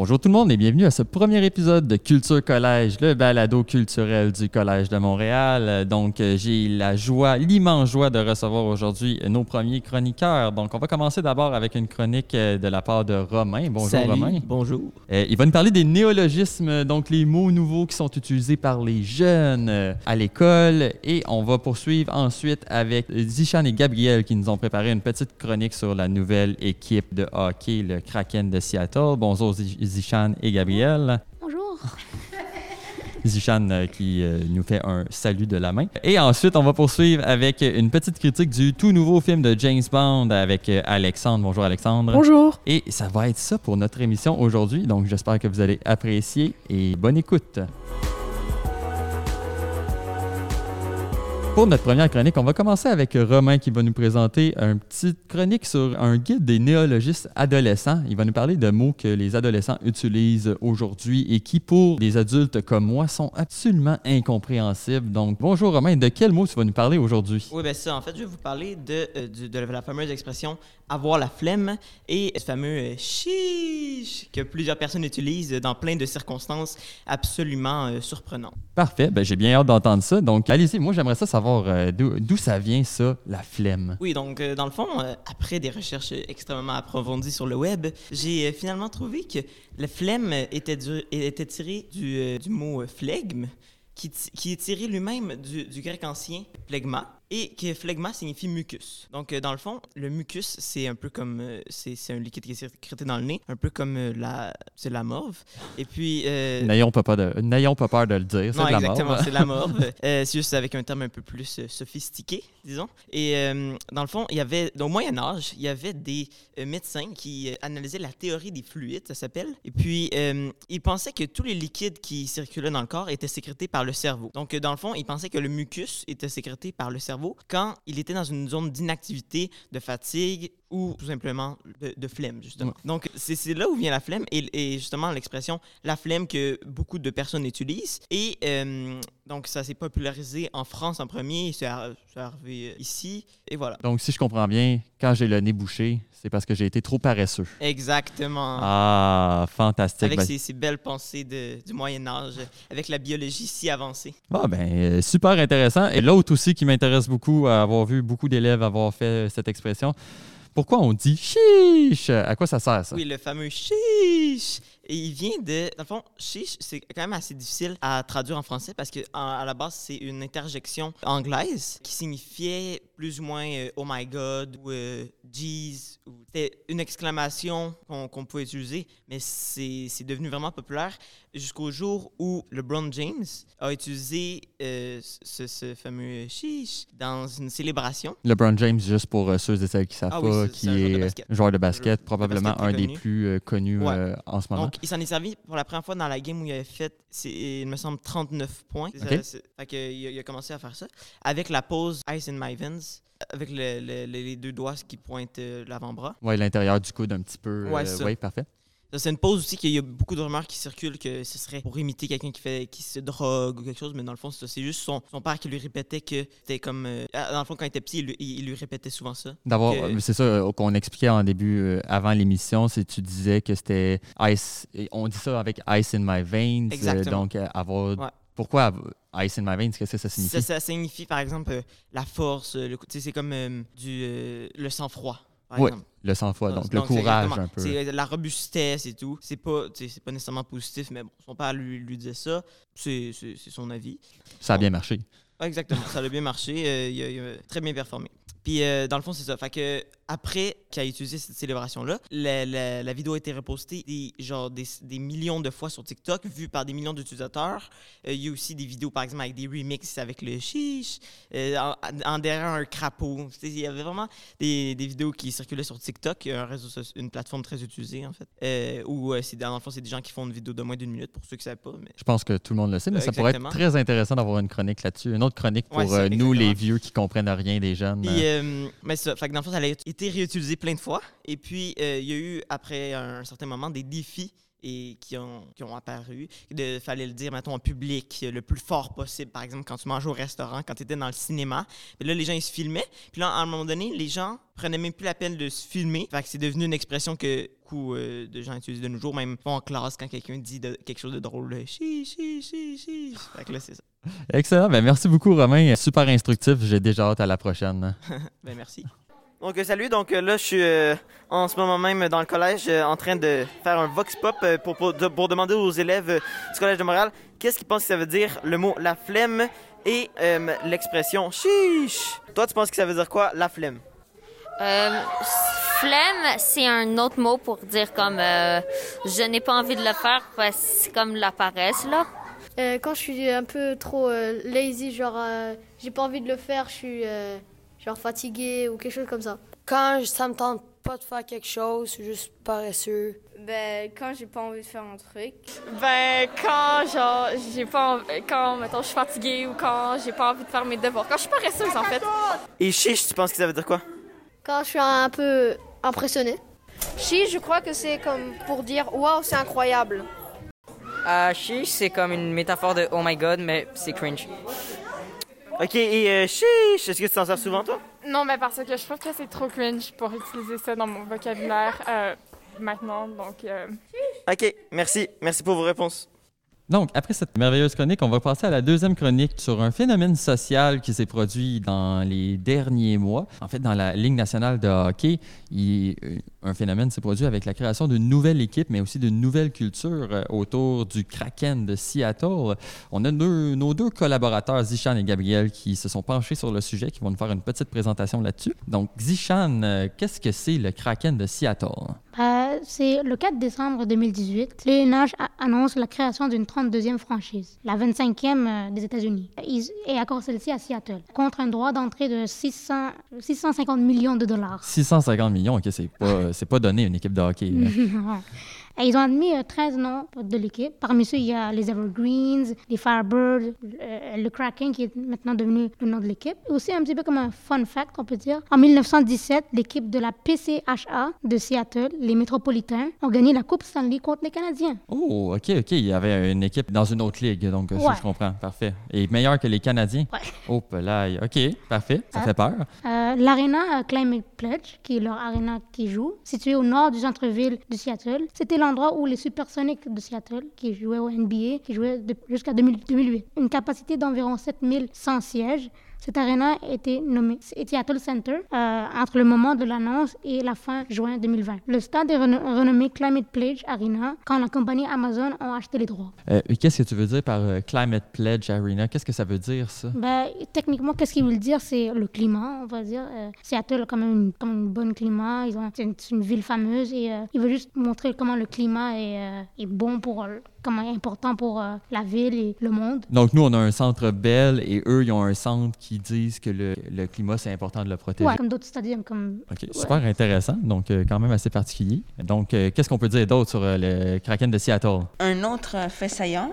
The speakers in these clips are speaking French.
Bonjour tout le monde et bienvenue à ce premier épisode de Culture Collège, le balado culturel du Collège de Montréal. Donc, euh, j'ai la joie, l'immense joie de recevoir aujourd'hui nos premiers chroniqueurs. Donc, on va commencer d'abord avec une chronique euh, de la part de Romain. Bonjour Salut, Romain. Bonjour. Euh, il va nous parler des néologismes, donc les mots nouveaux qui sont utilisés par les jeunes euh, à l'école. Et on va poursuivre ensuite avec Zichan et Gabriel qui nous ont préparé une petite chronique sur la nouvelle équipe de hockey, le Kraken de Seattle. Bonjour Zi- Zichan et Gabriel. Bonjour. Zichan euh, qui euh, nous fait un salut de la main. Et ensuite, on va poursuivre avec une petite critique du tout nouveau film de James Bond avec euh, Alexandre. Bonjour Alexandre. Bonjour. Et ça va être ça pour notre émission aujourd'hui. Donc, j'espère que vous allez apprécier et bonne écoute. Pour notre première chronique, on va commencer avec Romain qui va nous présenter une petite chronique sur un guide des néologistes adolescents. Il va nous parler de mots que les adolescents utilisent aujourd'hui et qui, pour des adultes comme moi, sont absolument incompréhensibles. Donc, bonjour Romain, de quel mot tu vas nous parler aujourd'hui? Oui, ben ça, en fait, je vais vous parler de, euh, du- de la fameuse expression avoir la flemme et ce fameux euh, chiche que plusieurs personnes utilisent dans plein de circonstances absolument euh, surprenantes. Parfait, ben, j'ai bien hâte d'entendre ça. Donc, allez-y, moi j'aimerais ça savoir euh, d'où ça vient, ça, la flemme? Oui, donc, euh, dans le fond, euh, après des recherches euh, extrêmement approfondies sur le web, j'ai euh, finalement trouvé que la flemme euh, était, du- était tirée du, euh, du mot euh, flegme, qui, qui est tiré lui-même du, du grec ancien phlegma, et que phlegma signifie mucus. Donc, euh, dans le fond, le mucus, c'est un peu comme. euh, c'est un liquide qui est sécrété dans le nez, un peu comme euh, la, c'est la morve. Et puis. euh, N'ayons pas, peur de- n'ayons pas peur de le dire, c'est de la exactement, c'est la morve. Euh, c'est juste avec un terme un peu plus sophistiqué, disons. Et dans le fond, il y avait, au Moyen Âge, il y avait des médecins qui analysaient la théorie des fluides, ça s'appelle. Et puis, ils pensaient que tous les liquides qui circulaient dans le corps étaient sécrétés par le cerveau. Donc, dans le fond, ils pensaient que le mucus était sécrété par le cerveau quand il était dans une zone d'inactivité, de fatigue ou tout simplement de, de flemme, justement. Donc, c'est là où vient la flemme et, et justement l'expression la flemme que beaucoup de personnes utilisent. Et euh, donc, ça s'est popularisé en France en premier, c'est ar- c'est arrivé euh, ici, et voilà. Donc, si je comprends bien, quand j'ai le nez bouché, c'est parce que j'ai été trop paresseux. Exactement. Ah, fantastique. avec Ben, ces, ces belles pensées de- du Moyen Âge, avec la biologie si avancée. ah, ben, euh, super intéressant. Et l'autre aussi qui m'intéresse beaucoup, à avoir vu beaucoup d'élèves avoir fait cette expression, pourquoi on dit chiche? À quoi ça sert, ça? Oui, le fameux chiche. Et il vient de. Dans le fond, chiche, c'est quand même assez difficile à traduire en français parce que à la base, c'est une interjection anglaise qui signifiait plus ou moins euh, oh my god ou euh, jeez. ou- C'était une exclamation qu'on qu'on pouvait utiliser, mais c'est c'est devenu vraiment populaire jusqu'au jour où LeBron James a utilisé euh, ce, ce fameux chiche dans une célébration. LeBron James, juste pour euh, ceux et celles qui savent Ah oui, pas, c'est- qui c'est un joueur de est basket. joueur de basket, Joueur de probablement basket très un des plus connus Ouais. en ce moment. Donc, il s'en est servi pour la première fois dans la game où il avait fait, il me semble, 39 points. Ça, fait que il, a, il a commencé à faire ça. Avec la pose Ice in my veins, avec le- le- le- les deux doigts qui pointent euh, l'avant-bras. Oui, l'intérieur du coude un petit peu. Ouais, euh, ouais, parfait. C'est une pose aussi qu'il y a beaucoup de rumeurs qui circulent que ce serait pour imiter quelqu'un qui fait qui se drogue ou quelque chose, mais dans le fond, c'est juste son, son père qui lui répétait que c'était comme. euh, dans le fond, quand il était petit, il, lui- il- il lui répétait souvent ça. Euh, c'est ça euh, qu'on expliquait en début, euh, avant l'émission, c'est tu disais que c'était ice, on dit ça avec ice in my veins, euh, Exactement. donc avoir, Ouais. pourquoi ice in my veins, qu'est-ce que ça signifie? Ça, ça signifie, par exemple, euh, la force, le, c'est comme du, le sang-froid, par exemple. Le sang-froid, donc, le courage un peu. C'est la robustesse et tout. C'est pas, c'est pas nécessairement positif, mais bon, son père lui, lui disait ça. C'est son avis. Ça a bien marché. Ouais, exactement, ça a bien marché. euh, il, a, il a très bien performé. Puis, euh, dans le fond, c'est ça. Fait que, après qu'il a utilisé cette célébration-là, la, la- la vidéo a été repostée des, genre, des, des millions de fois sur TikTok, vue par des millions d'utilisateurs. Euh, il y a aussi des vidéos, par exemple, avec des remixes avec le chiche, euh, en, en derrière un crapaud. Il y avait vraiment des, des vidéos qui circulaient sur TikTok, un réseau, une plateforme très utilisée, en fait. Où, dans le fond, c'est des gens qui font une vidéo de moins d'une minute, pour ceux qui ne savent pas. Mais... Je pense que tout le monde le sait, mais ça pourrait être très intéressant d'avoir une chronique là-dessus. Une autre chronique pour Ouais, euh, nous, les vieux qui comprennent rien des jeunes. Puis, euh, euh, mais ça, fait que dans le fond, ça a été réutilisé plein de fois. Et puis, euh, il y a eu, après un certain moment, des défis et qui ont, qui ont apparu. Il fallait le dire, mettons, en public, le plus fort possible. Par exemple, quand tu manges au restaurant, quand tu étais dans le cinéma. Puis là, les gens, ils se filmaient. Puis là, à un moment donné, les gens prenaient même plus la peine de se filmer. Fait que c'est devenu une expression que beaucoup euh, de gens utilisent de nos jours, même en classe, quand quelqu'un dit quelque chose de drôle. Chi, chi, chi, chi. Fait que là, c'est ça. Excellent. Ben, merci beaucoup, Romain. Super instructif. J'ai déjà hâte à la prochaine. ben, merci. Donc, euh, salut. Donc, euh, là, je suis euh, en ce moment même dans le collège en train de faire un vox pop pour, pour, pour, demander aux élèves du Collège de Montréal qu'est-ce qu'ils pensent que ça veut dire le mot la flemme et l'expression chiche. Toi, tu penses que ça veut dire quoi, la flemme? flemme, c'est un autre mot pour dire comme je n'ai pas envie de le faire, c'est comme la paresse, là. Quand je suis un peu trop lazy, genre j'ai pas envie de le faire, je suis genre fatigué ou quelque chose comme ça. Quand ça me tente pas de faire quelque chose, je suis juste paresseux. Ben, quand j'ai pas envie de faire un truc. Ben, quand, genre, j'ai pas envie, quand, mettons, je suis fatiguée ou quand j'ai pas envie de faire mes devoirs. Quand je suis paresseuse, en fait. Et chiche, tu penses que ça veut dire quoi? Quand je suis un peu impressionné. Chiche, je crois que c'est comme pour dire, waouh, c'est incroyable. Euh, chiche, c'est comme une métaphore de oh my god, mais c'est cringe. Ok, et euh, chiche, est-ce que tu t'en sers souvent, toi? Non, mais parce que je trouve que c'est trop cringe pour utiliser ça dans mon vocabulaire euh, maintenant, donc... Euh... Ok, merci. Merci pour vos réponses. Donc, après cette merveilleuse chronique, on va passer à la deuxième chronique sur un phénomène social qui s'est produit dans les derniers mois. En fait, dans la Ligue nationale de hockey, euh, un phénomène s'est produit avec la création d'une nouvelle équipe, mais aussi d'une nouvelle culture euh, autour du Kraken de Seattle. On a nos deux collaborateurs, Zishan et Gabriel, qui se sont penchés sur le sujet, qui vont nous faire une petite présentation là-dessus. Donc, Zishan, euh, qu'est-ce que c'est le Kraken de Seattle? C'est le 4 décembre 2018. Le NH annonce la création d'une 32e franchise, la 25e euh, des États-Unis, et accorde celle-ci à Seattle, contre un droit d'entrée de 600, 650 millions de dollars. 650 millions, ok, c'est pas, c'est pas donné une équipe de hockey. Ils ont admis 13 euh, noms de l'équipe. Parmi ceux, il y a les Evergreens, les Firebirds, euh, le, Kraken qui est maintenant devenu le nom de l'équipe. Aussi, un petit peu comme un fun fact, on peut dire. En 1917, l'équipe de la PCHA de Seattle, les Métropolitains, ont gagné la Coupe Stanley contre les Canadiens. Oh, OK, OK. Il y avait une équipe dans une autre ligue, donc ça, je comprends. Parfait. Et meilleur que les Canadiens? Ouais. Oh, là, OK, parfait. Ça fait peur. Euh, L'Arena Climate Pledge, qui est leur arena qui joue, située au nord du centre-ville de Seattle, c'était l'endroit où les Supersonics de Seattle, qui jouaient au NBA, qui jouaient jusqu'à 2008, une capacité d'environ 7100 sièges, cette arena était nommée Seattle Center euh, entre le moment de l'annonce et la fin juin 2020. Le stade est renommé Climate Pledge Arena quand la compagnie Amazon a acheté les droits. Euh, qu'est-ce que tu veux dire par euh, Climate Pledge Arena? Qu'est-ce que ça veut dire, ça? Ben, techniquement, qu'est-ce qu'il veut dire? C'est le climat, on va dire. Seattle a quand même une, un bon climat. C'est une, une, ville fameuse et il veut juste montrer comment le climat est, est bon pour comment important pour euh, la ville et le monde. Donc, nous, on a un centre Bell et eux, ils ont un centre qui disent que le, le climat, c'est important de le protéger. Oui, comme d'autres stadiums. Comme... OK, super intéressant. Donc, euh, quand même assez particulier. Donc, euh, qu'est-ce qu'on peut dire d'autre sur le Kraken de Seattle? Un autre fait saillant,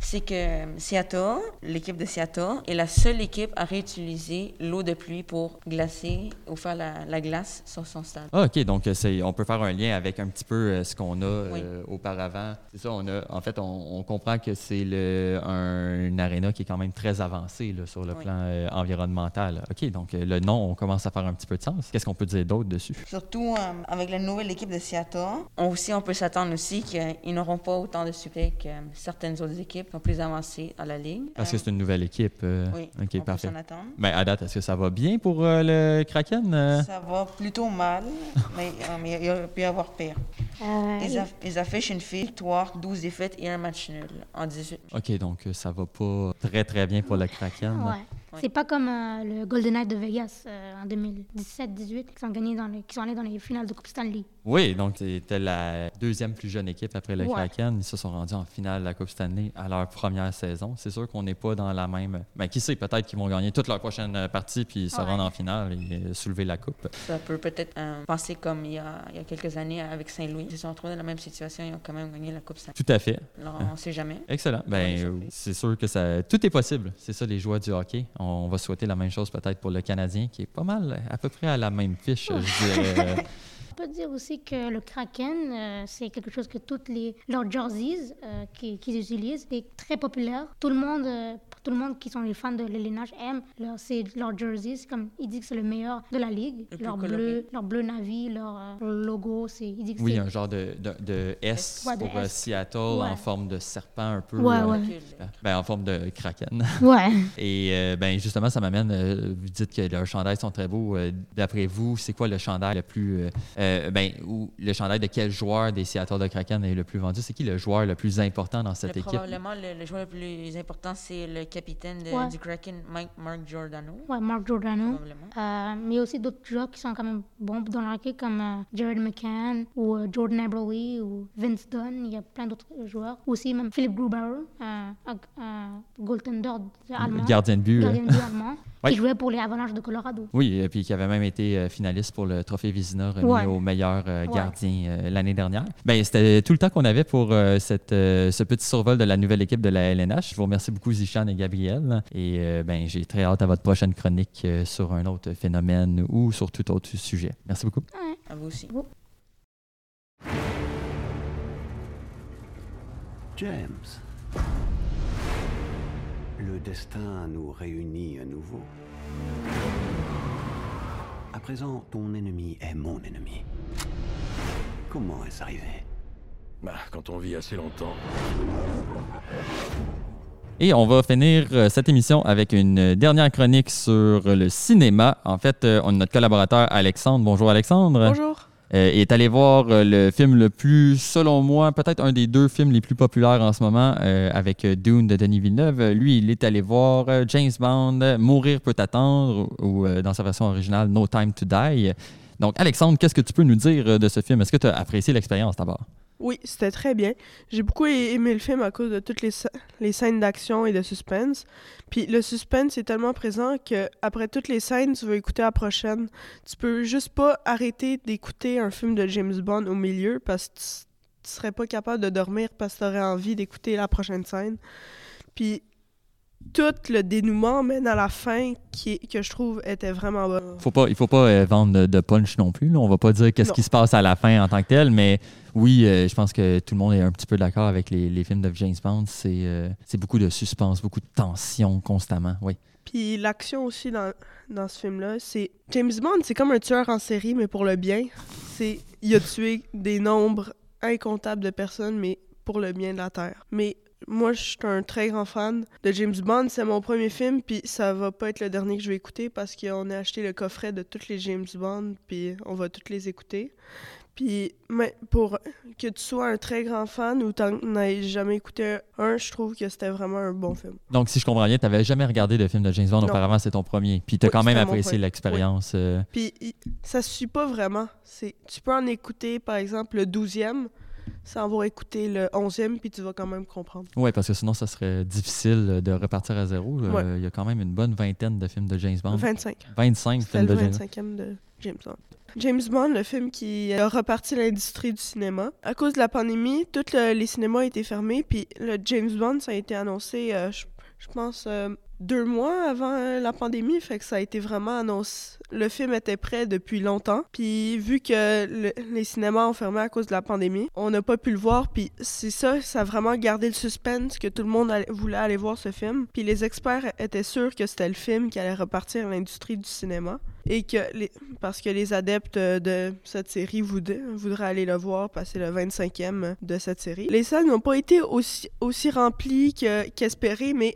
c'est que Seattle, l'équipe de Seattle, est la seule équipe à réutiliser l'eau de pluie pour glacer ou faire la, glace sur son stade. Ah, OK. Donc, on peut faire un lien avec un petit peu euh, ce qu'on a euh, auparavant. C'est ça, on a, en fait, on, comprend que c'est un, une aréna qui est quand même très avancée sur le plan euh, environnemental. OK. Donc, le nom, on commence à faire un petit peu de sens. Qu'est-ce qu'on peut dire d'autre dessus? Surtout avec la nouvelle équipe de Seattle, on, aussi, on peut s'attendre aussi qu'ils n'auront pas autant de succès que certaines autres équipes sont plus avancés dans la ligue. Parce que c'est une nouvelle équipe. Euh, oui, on parfait. Peut ben, à date, est-ce que ça va bien pour euh, le Kraken? Euh? Ça va plutôt mal, mais, mais, il peut y avoir pire. Ils, ils, affichent une victoire, 12 défaites et un match nul en 18. OK, donc ça va pas très, très bien pour le Kraken. Ouais. C'est pas comme euh, le Golden Knight de Vegas euh, en 2017-18 qui sont gagnés dans qui sont allés dans les finales de Coupe Stanley. Oui, donc c'était la deuxième plus jeune équipe après le Kraken. Ils se sont rendus en finale de la Coupe Stanley à leur première saison. C'est sûr qu'on n'est pas dans la même. Mais ben, qui sait, peut-être qu'ils vont gagner toute leur prochaine partie puis se rendre en finale et soulever la coupe. Ça peut peut-être euh, penser comme il y, a, il y, a, quelques années avec Saint-Louis. Ils se sont retrouvés dans la même situation. Ils ont quand même gagné la Coupe Stanley. Tout à fait. Alors, on ne sait jamais. Excellent. Ben, c'est sûr que ça, tout est possible. C'est ça les joies du hockey. On va souhaiter la même chose peut-être pour le Canadien, qui est pas mal à peu près à la même fiche, je dirais. peut dire aussi que le Kraken, euh, c'est quelque chose que toutes les leurs jerseys euh, qui- qu'ils utilisent est très populaire. Tout le monde, euh, tout le monde qui sont les fans de l'élénage aime leur, c'est leurs jerseys. Comme ils disent que c'est le meilleur de la ligue. Le Leur coloré. bleu, leur bleu navy, leur euh, logo, c'est ils disent que Oui, c'est un genre de, de, de S Ouais, de pour euh, S. Seattle Ouais. en forme de serpent un peu. Ouais, euh, ouais. ben, en forme de kraken. ouais. Et euh, ben justement, ça m'amène. euh, vous dites que leurs chandails sont très beaux. Euh, D'après vous, c'est quoi le chandail le plus. euh, euh, ben, ou le chandail de quel joueur des Seattle de Kraken est le plus vendu? C'est qui le joueur le plus important dans cette Le- équipe? Probablement, le, le joueur le plus important, c'est le capitaine de- Ouais. du Kraken, Mike, Mark Giordano. Ouais, Mark Giordano. Probablement. Euh, mais il y a aussi d'autres joueurs qui sont quand même bons dans la équipe, comme euh, Jared McCann ou euh, Jordan Eberle ou Vince Dunn. Il y a plein d'autres joueurs. Aussi, même Philipp Grubauer, euh, goaltender allemand. Gardien de but. Gardien de but allemand, Ouais. qui jouait pour les Avalanches de Colorado. Oui, et puis qui avait même été euh, finaliste pour le trophée Vizina remis Ouais. au meilleur euh, Ouais. gardien euh, l'année dernière. Ben, c'était tout le temps qu'on avait pour euh, cette, euh, ce petit survol de la nouvelle équipe de la LNH. Je vous remercie beaucoup, Zichan et Gabriel. Et euh, ben, j'ai très hâte à votre prochaine chronique euh, sur un autre phénomène ou sur tout autre sujet. Merci beaucoup. À vous aussi. James. Le destin nous réunit à nouveau. À présent, ton ennemi est mon ennemi. Comment est-ce arrivé? Bah, quand on vit assez longtemps. Et on va finir euh, cette émission avec une dernière chronique sur le cinéma. En fait, euh, on a notre collaborateur Alexandre. Bonjour Alexandre. Bonjour. Euh, est allé voir euh, le film le plus, selon moi, peut-être un des deux films les plus populaires en ce moment, euh, avec Dune de Denis Villeneuve. Lui, il est allé voir James Bond, Mourir peut attendre, ou, ou, dans sa version originale, No Time to Die. Donc, Alexandre, qu'est-ce que tu peux nous dire de ce film? Est-ce que tu as apprécié l'expérience d'abord? Oui, c'était très bien. J'ai beaucoup aimé le film à cause de toutes les, les scènes d'action et de suspense. Puis le suspense est tellement présent que après toutes les scènes, tu veux écouter la prochaine. Tu peux juste pas arrêter d'écouter un film de James Bond au milieu parce que tu, tu serais pas capable de dormir parce que tu aurais envie d'écouter la prochaine scène. Puis tout le dénouement mène à la fin qui que je trouve était vraiment bon. Faut pas, il faut pas euh, vendre de, de punch non plus. là. On va pas dire qu'est-ce qui se passe à la fin en tant que tel, mais oui, euh, je pense que tout le monde est un petit peu d'accord avec les, les films de James Bond. C'est euh, beaucoup de suspense, beaucoup de tension constamment. Oui. Puis l'action aussi dans, dans ce film-là, c'est James Bond, c'est comme un tueur en série, mais pour le bien. C'est il a tué des nombres incomptables de personnes, mais pour le bien de la Terre. Mais moi, je suis un très grand fan de James Bond. C'est mon premier film, puis ça va pas être le dernier que je vais écouter parce qu'on a acheté le coffret de tous les James Bond, puis on va tous les écouter. Puis, mais pour que tu sois un très grand fan ou t'en aies jamais écouté un, je trouve que c'était vraiment un bon film. Donc, si je comprends bien, tu n'avais jamais regardé de film de James Bond Non. auparavant, c'est ton premier. Puis tu as Oui, quand même apprécié l'expérience. euh, Puis ça se suit pas vraiment. Tu peux en écouter par exemple le 12e sans avoir écouté le 11e puis tu vas quand même comprendre. Oui, parce que sinon, ça serait difficile de repartir à zéro. Euh. Il y a quand même une bonne vingtaine de films de James Bond. 25. 25 C'était films le de James 25e de James Bond. James Bond, le film qui a reparti l'industrie du cinéma. À cause de la pandémie, tous le- les cinémas étaient fermés, puis le James Bond, ça a été annoncé, euh, je, je pense, euh, deux mois avant euh, la pandémie, fait que ça a été vraiment annoncé. Le film était prêt depuis longtemps, puis vu que le- les cinémas ont fermé à cause de la pandémie, on n'a pas pu le voir, puis c'est ça, ça a vraiment gardé le suspense que tout le monde voulait aller voir ce film. Puis les experts étaient sûrs que c'était le film qui allait repartir l'industrie du cinéma et que les, parce que les adeptes de cette série voud- voudraient aller le voir c'est le 25e de cette série. Les salles n'ont pas été aussi, aussi remplies que- qu'espéré, mais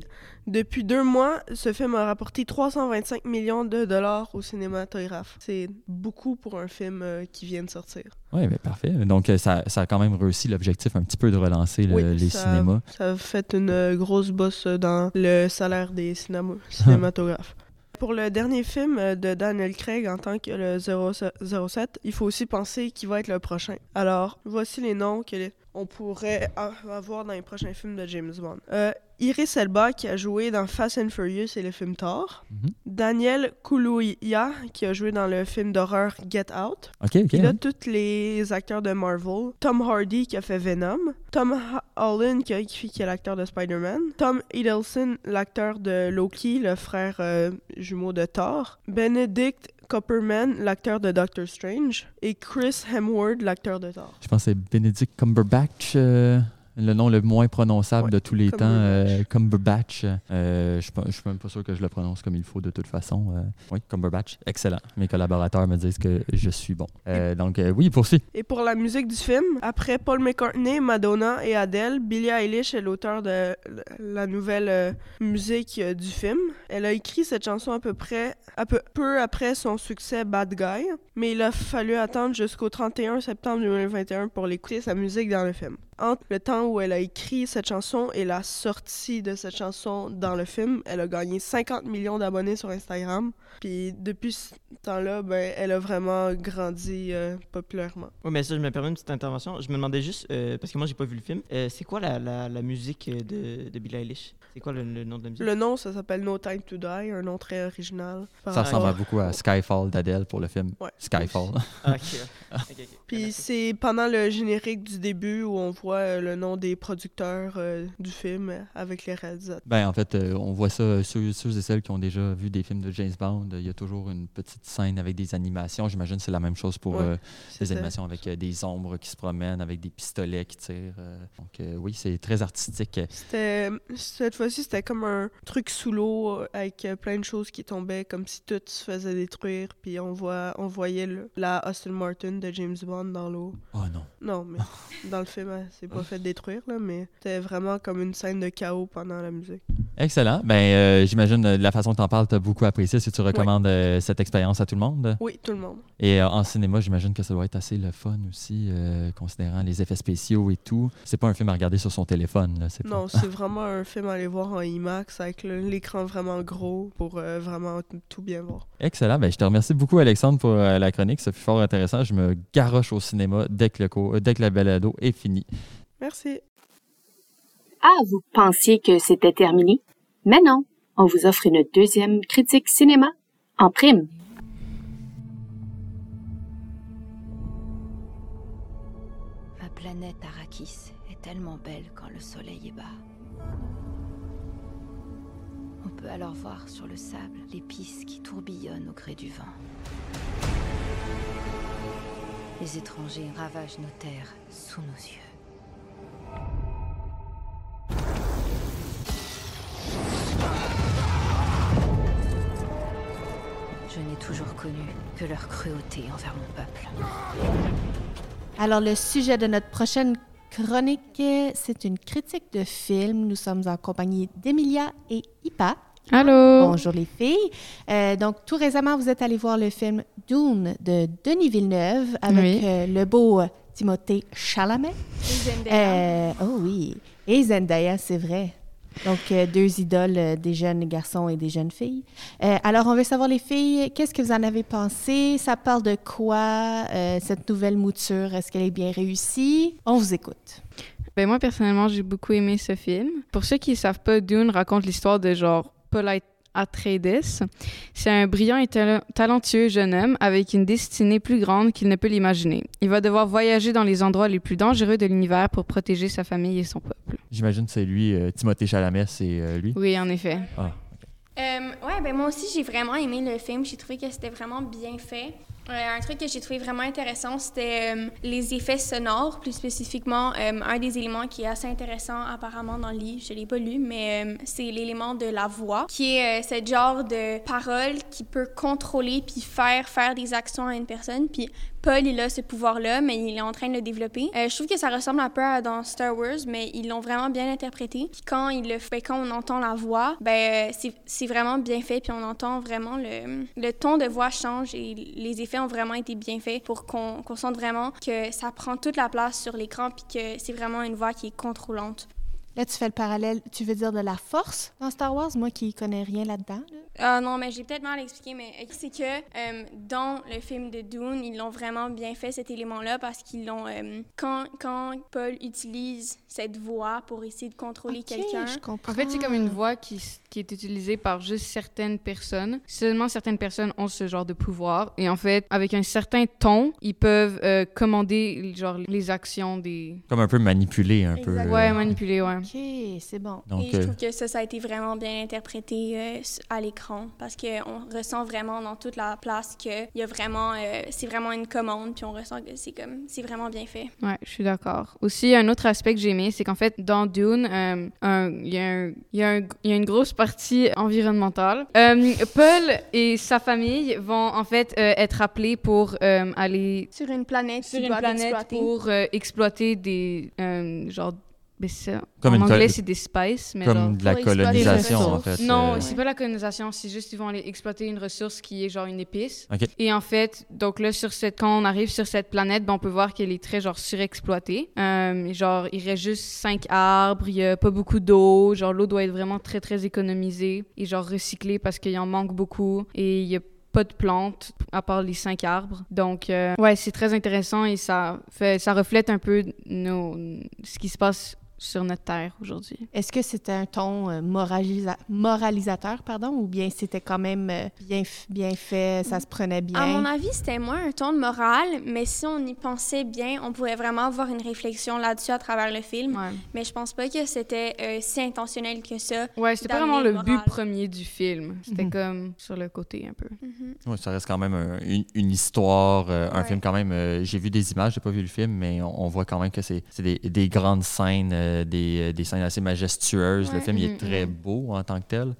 depuis deux mois, ce film a rapporté 325 millions de dollars au cinématographe. C'est beaucoup pour un film euh, qui vient de sortir. Oui, mais parfait. Donc, euh, ça, ça a quand même réussi l'objectif un petit peu de relancer le- Oui, les ça- cinémas. Ça a fait une euh, grosse bosse dans le salaire des cinéma- cinématographes. Pour le dernier film euh, de Daniel Craig en tant que le 0- 07, il faut aussi penser qui va être le prochain. Alors, voici les noms que les- on pourrait avoir dans les prochains films de James Bond. Euh, Iris Elba qui a joué dans Fast and Furious et le film Thor. Mhm. Daniel Kaluuya qui a joué dans le film d'horreur Get Out. OK, OK. Il a tous les acteurs de Marvel. Tom Hardy qui a fait Venom. Tom Holland qui, qui qui est l'acteur de Spider-Man. Tom Hiddleston, l'acteur de Loki, le frère euh, jumeau de Thor. Benedict Copperman, l'acteur de Doctor Strange, et Chris Hemsworth, l'acteur de Thor. Je pense que c'est Benedict Cumberbatch, euh, le nom le moins prononçable de tous les temps. euh, Cumberbatch. Euh, je ne suis même pas sûr que je le prononce comme il faut de toute façon. Euh, oui, Cumberbatch. Excellent. Mes collaborateurs me disent que je suis bon. Euh, donc, euh, oui, poursuis. Et pour la musique du film, après Paul McCartney, Madonna et Adele, Billie Eilish est l'auteur de la nouvelle euh, musique euh, du film. Elle a écrit cette chanson à peu près à peu, peu après son succès Bad Guy, mais il a fallu attendre jusqu'au 31 septembre 2021 pour l'écouter sa musique dans le film. Entre le temps où elle a écrit cette chanson et la sortie de cette chanson dans le film, elle a gagné 50 millions d'abonnés sur Instagram. Puis depuis ce temps-là, ben, elle a vraiment grandi euh, populairement. Oui, mais ça, je me permets une petite intervention. Je me demandais juste, euh, parce que moi, j'ai pas vu le film, euh, c'est quoi la, la, la musique de, de Billie Eilish? C'est quoi le, le nom de la musique? Le nom, ça s'appelle No Time to Die, un nom très original. par Ça ressemble beaucoup à Skyfall d'Adèle pour le film Ouais. Skyfall. Ah. Puis c'est pendant le générique du début où on voit euh, le nom des producteurs euh, du film euh, avec les réalisateurs. Ben, en fait, on voit ça, ceux, ceux et celles qui ont déjà vu des films de James Bond, il y a toujours une petite scène avec des animations. J'imagine que c'est la même chose pour Ouais, ça. animations avec des ombres qui se promènent, avec des pistolets qui tirent. donc, oui, c'est très artistique. Cette fois-ci c'était comme un truc sous l'eau avec plein de choses qui tombaient comme si tout se faisait détruire puis on voit on voyait le- la Austin Martin de James Bond dans l'eau. Oh non. Non, mais dans le film s'est pas fait détruire là, mais c'était vraiment comme une scène de chaos pendant la musique. Excellent. Ben, euh, j'imagine euh, de la façon que tu en parles, tu as beaucoup apprécié. Si tu recommandes euh, cette expérience à tout le monde? Oui, tout le monde. Et euh, en cinéma, j'imagine que ça doit être assez le fun aussi, euh, considérant les effets spéciaux et tout. C'est pas un film à regarder sur son téléphone. Là, c'est pas- Non, c'est vraiment un film à aller voir en IMAX avec l'écran vraiment gros pour euh, vraiment tout bien voir. Excellent. Ben, je te remercie beaucoup, Alexandre, pour euh, la chronique. Ça fut fort intéressant. Je me garoche au cinéma dès que, le euh, dès que la balado est finie. Merci. Ah, vous pensiez que c'était terminé? Mais non, on vous offre une deuxième critique cinéma en prime. Ma planète Arrakis est tellement belle quand le soleil est bas. On peut alors voir sur le sable l'épice qui tourbillonne au gré du vent. Les étrangers ravagent nos terres sous nos yeux. N'ai toujours connu que leur cruauté envers mon peuple. Alors, le sujet de notre prochaine chronique, c'est une critique de film. Nous sommes en compagnie d'Emilia et Ipa. Allô? Bonjour les filles. Euh, donc, tout récemment, vous êtes allé voir le film Dune de Denis Villeneuve avec Oui. euh, le beau Timothée Chalamet. Euh, oh oui. Et Zendaya, c'est vrai. Donc, euh, deux idoles, euh, des jeunes garçons et des jeunes filles. Euh, alors, on veut savoir, les filles, qu'est-ce que vous en avez pensé? Ça parle de quoi, cette nouvelle mouture? Est-ce qu'elle est bien réussie? On vous écoute. Ben moi, personnellement, j'ai beaucoup aimé ce film. Pour ceux qui ne savent pas, Dune raconte l'histoire de genre Paul Atreides. C'est un brillant et tal- talentueux jeune homme avec une destinée plus grande qu'il ne peut l'imaginer. Il va devoir voyager dans les endroits les plus dangereux de l'univers pour protéger sa famille et son peuple. J'imagine que c'est lui, euh, Timothée Chalamet, c'est euh, lui. Oui, en effet. Ah. Euh, ouais, ben moi aussi, j'ai vraiment aimé le film. J'ai trouvé que c'était vraiment bien fait. Euh, un truc que j'ai trouvé vraiment intéressant, c'était euh, les effets sonores, plus spécifiquement. euh, un des éléments qui est assez intéressant apparemment dans le livre, je l'ai pas lu, mais c'est l'élément de la voix, qui est ce genre de parole qui peut contrôler puis faire faire des actions à une personne. Puis Paul, il a ce pouvoir-là, mais il est en train de le développer. Euh, je trouve que ça ressemble un peu à dans Star Wars, mais ils l'ont vraiment bien interprété. Puis quand, il le quand on entend la voix, ben euh, c'est- vraiment bien fait, puis on entend vraiment le, le ton de voix change et les effets ont vraiment été bien faits pour qu'on qu'on sente vraiment que ça prend toute la place sur l'écran, puis que c'est vraiment une voix qui est contrôlante. Là, tu fais le parallèle, tu veux dire de la force dans Star Wars? Moi qui connais rien là-dedans. là. Ah non, mais j'ai peut-être mal expliqué, mais euh, c'est que euh, dans le film de Dune, ils l'ont vraiment bien fait cet élément-là parce qu'ils l'ont. euh, quand, quand Paul utilise cette voix pour essayer de contrôler quelqu'un. En fait, c'est comme une voix qui, qui est utilisée par juste certaines personnes. Seulement certaines personnes ont ce genre de pouvoir. Et en fait, avec un certain ton, ils peuvent euh, commander genre, les actions des... Comme un peu manipulé, un peu. euh, Ouais, manipuler, ouais. OK, c'est bon. Donc, Et je trouve que ça, ça a été vraiment bien interprété euh, à l'écran. Écran parce qu'on ressent vraiment dans toute la place que il y a vraiment, euh, c'est vraiment une commande, puis on ressent que c'est comme, c'est vraiment bien fait. Ouais, je suis d'accord. Aussi, un autre aspect que j'ai aimé, c'est qu'en fait, dans Dune, euh, il y, a y, y une grosse partie environnementale. Euh, Paul et sa famille vont en fait euh, être appelés pour euh, aller Sur une planète sur une planète pour euh, exploiter des euh, genre ça- Comme en une anglais c'est des spices mais comme genre- de la colonisation, en fait, non euh. c'est pas la colonisation c'est juste ils vont aller exploiter une ressource qui est genre une épice et en fait donc là sur cette quand on arrive sur cette planète ben, on peut voir qu'elle est très genre surexploitée Euh, genre il reste juste cinq arbres il y a pas beaucoup d'eau genre l'eau doit être vraiment très très économisée et genre recyclée parce qu'il en manque beaucoup et il y a pas de plantes à part les cinq arbres. Donc, euh, ouais, c'est très intéressant et ça, fait, ça reflète un peu nos, ce qui se passe sur notre Terre aujourd'hui. Est-ce que c'était un ton euh, moralisa- moralisateur, pardon, ou bien c'était quand même euh, bien, bien fait, ça se prenait bien? À mon avis, c'était moins un ton de morale, mais si on y pensait bien, on pourrait vraiment avoir une réflexion là-dessus à travers le film. Mais je pense pas que c'était euh, si intentionnel que ça. Ouais, c'était pas vraiment le but premier du film. C'était Mhm. comme sur le côté un peu. Ouais, ça reste quand même un- une, une histoire, euh, un Ouais. film quand même. euh, j'ai vu des images, j'ai pas vu le film, mais on, on voit quand même que c'est c'est des, des grandes scènes, euh, des, des scènes assez majestueuses. Le film il est Mhm, très mhm. beau en tant que tel.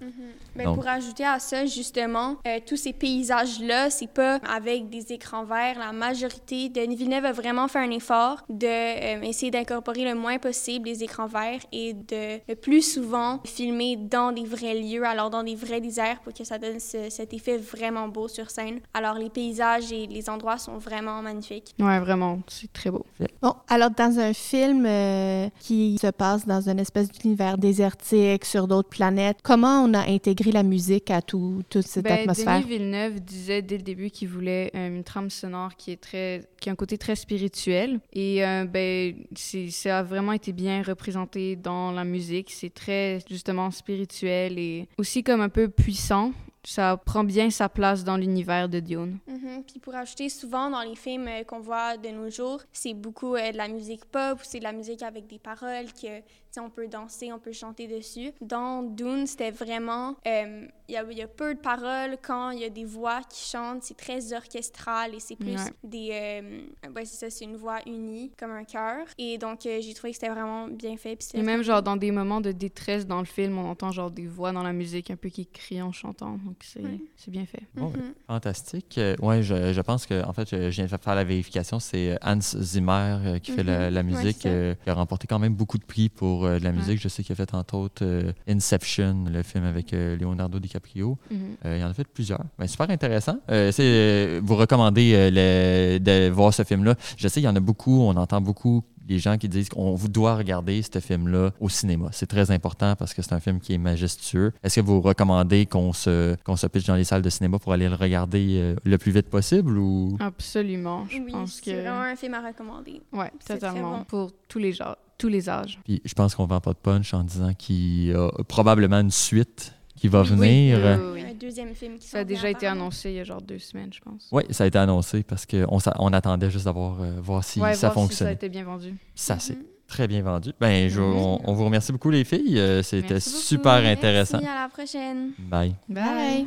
Mais Donc- pour ajouter à ça, justement, euh, tous ces paysages-là, c'est pas avec des écrans verts. La majorité, Denis Villeneuve a vraiment fait un effort de euh, essayer d'incorporer le moins possible les écrans verts et de le plus souvent filmer dans des vrais lieux, alors dans des vrais déserts pour que ça donne ce- cet effet vraiment beau sur scène. Alors les paysages et les endroits sont vraiment magnifiques. Ouais, vraiment, c'est très beau. Bon, alors dans un film euh, qui se passe dans une espèce d'univers désertique, sur d'autres planètes, comment on a intégré la musique à tout, toute cette Ben, atmosphère? Denis Villeneuve disait dès le début qu'il voulait euh, une trame sonore qui est très, qui a un côté très spirituel. Et euh, ben, c'est, ça a vraiment été bien représenté dans la musique. C'est très justement spirituel et aussi comme un peu puissant. Ça prend bien sa place dans l'univers de Dune. Mhm. Puis pour ajouter, souvent dans les films euh, qu'on voit de nos jours, c'est beaucoup euh, de la musique pop ou c'est de la musique avec des paroles que, tu sais, on peut danser, on peut chanter dessus. Dans Dune, c'était vraiment, euh, il y, a, il y a peu de paroles quand il y a des voix qui chantent, c'est très orchestral et c'est plus Ouais. des, euh, ouais, c'est ça, c'est une voix unie comme un chœur. Et donc euh, j'ai trouvé que c'était vraiment bien fait. Et même genre dans des moments de détresse dans le film, on entend genre des voix dans la musique un peu qui crient en chantant. Donc c'est, c'est bien fait. Bon, ben, fantastique. Euh, ouais, je, je pense que en fait, je, je viens de faire la vérification. C'est Hans Zimmer euh, qui fait la, Mhm. la Ouais, musique, euh, qui a remporté quand même beaucoup de prix pour euh, de la musique. Je sais qu'il a fait entre autres euh, Inception, le film avec euh, Leonardo DiCaprio. Mhm. Euh, il en a fait plusieurs. Ben, super intéressant. Vous recommandez le- de voir ce film-là. Je sais, il y en a beaucoup. On entend beaucoup des gens qui disent qu'on vous doit regarder ce film-là au cinéma. C'est très important parce que c'est un film qui est majestueux. Est-ce que vous recommandez qu'on se, qu'on se pitche dans les salles de cinéma pour aller le regarder euh, le plus vite possible ou... Absolument. Je Oui, pense que. c'est vraiment un film à recommander. Très totalement. bon. Pour tous les, genres, tous les âges. Puis je pense qu'on vend pas de punch en disant qu'il y a probablement une suite qui va Oui, venir. oui, oui, oui. Un deuxième film qui Ça a déjà été annoncé il y a genre deux semaines, je pense. Oui, ça a été annoncé parce qu'on on attendait juste d'avoir euh, voir si Ouais, ça voir si fonctionnait. ça a été bien vendu. Ça, c'est très bien vendu. Ben, je- on, on vous remercie beaucoup, les filles. Euh, C'était beaucoup. super intéressant. Merci, à la prochaine. Bye. Bye.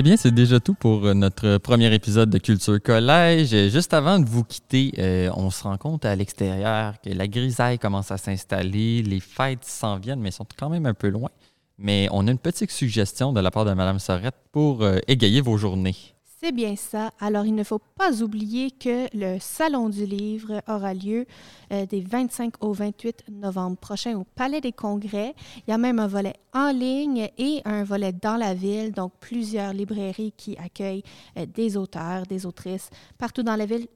Eh bien, c'est déjà tout pour euh, notre premier épisode de Culture Collège. Euh, Juste avant de vous quitter, euh, on se rend compte à l'extérieur que la grisaille commence à s'installer, les fêtes s'en viennent, mais sont quand même un peu loin. Mais on a une petite suggestion de la part de Mme Sorette pour euh, égayer vos journées. C'est bien ça. Alors, il ne faut pas oublier que le Salon du Livre aura lieu euh, des 25 au 28 novembre prochain au Palais des Congrès. Il y a même un volet en ligne et un volet dans la ville, donc plusieurs librairies qui accueillent euh, des auteurs, des autrices partout dans la ville,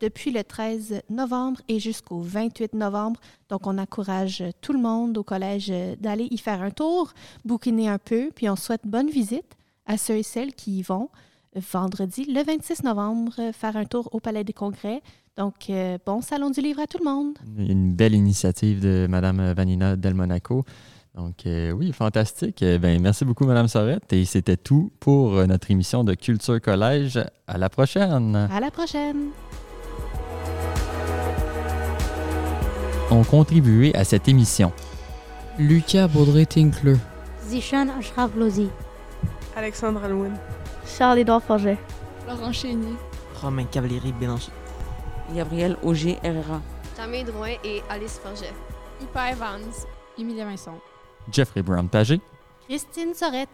depuis le 13 novembre et jusqu'au 28 novembre. Donc, on encourage tout le monde au collège euh, d'aller y faire un tour, bouquiner un peu, puis on souhaite bonne visite à ceux et celles qui y vont vendredi, le 26 novembre, faire un tour au Palais des Congrès. Donc, euh, bon salon du livre à tout le monde. Une belle initiative de Mme Vanina Del Monaco. Donc, euh, oui, fantastique. Eh ben, merci beaucoup, Madame Sorette. Et c'était tout pour euh, notre émission de Culture Collège. À la prochaine. À la prochaine! Ont contribué à cette émission. Lucas Baudré-Tinkler. Zishan Ashraf. Alexandre Alwin. Charles-Édouard Forget. Laurent Chénier. Romain Cavalieri Bélanger. Gabriel Auger Herrera. Tamé Drouin et Alice Forget. Upa Evans. Emilia Vincent. Jeffrey Brown-Pagé. Christine Sorette.